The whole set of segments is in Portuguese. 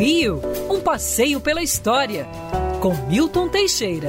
Rio, um passeio pela história, com Milton Teixeira.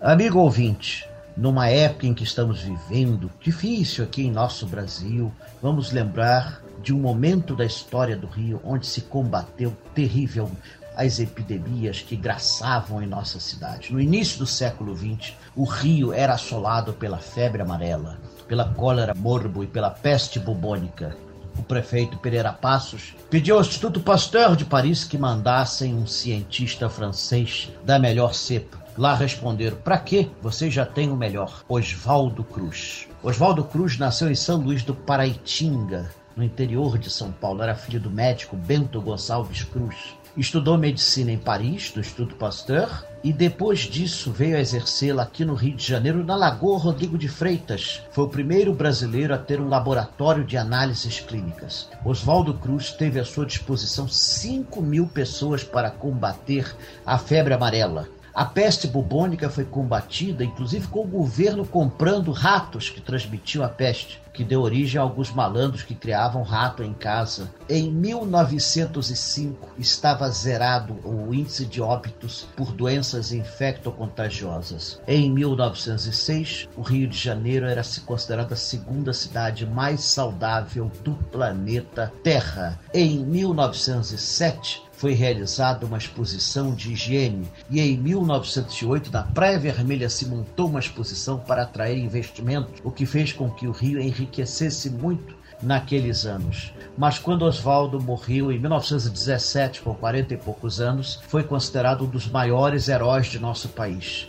Amigo ouvinte, numa época em que estamos vivendo, difícil aqui em nosso Brasil, vamos lembrar de um momento da história do Rio onde se combateu terrível as epidemias que graçavam em nossa cidade. No início do século XX, o Rio era assolado pela febre amarela, pela cólera morbo e pela peste bubônica o prefeito Pereira Passos pediu ao Instituto Pasteur de Paris que mandassem um cientista francês da melhor cepa. Lá responderam: para quê? Você já tem o melhor. Oswaldo Cruz. Oswaldo Cruz nasceu em São Luís do Paraitinga, no interior de São Paulo. Era filho do médico Bento Gonçalves Cruz. Estudou medicina em Paris, no Instituto Pasteur, e depois disso veio a exercê-la aqui no Rio de Janeiro, na Lagoa Rodrigo de Freitas. Foi o primeiro brasileiro a ter um laboratório de análises clínicas. Oswaldo Cruz teve à sua disposição 5 mil pessoas para combater a febre amarela. A peste bubônica foi combatida, inclusive com o governo comprando ratos que transmitiam a peste, que deu origem a alguns malandros que criavam rato em casa. Em 1905 estava zerado o índice de óbitos por doenças infectocontagiosas. Em 1906, o Rio de Janeiro era considerada a segunda cidade mais saudável do planeta Terra. Em 1907, foi realizada uma exposição de higiene e em 1908 na Praia Vermelha se montou uma exposição para atrair investimentos, o que fez com que o Rio enriquecesse muito naqueles anos. Mas quando Oswaldo morreu em 1917, com 40 e poucos anos, foi considerado um dos maiores heróis de nosso país.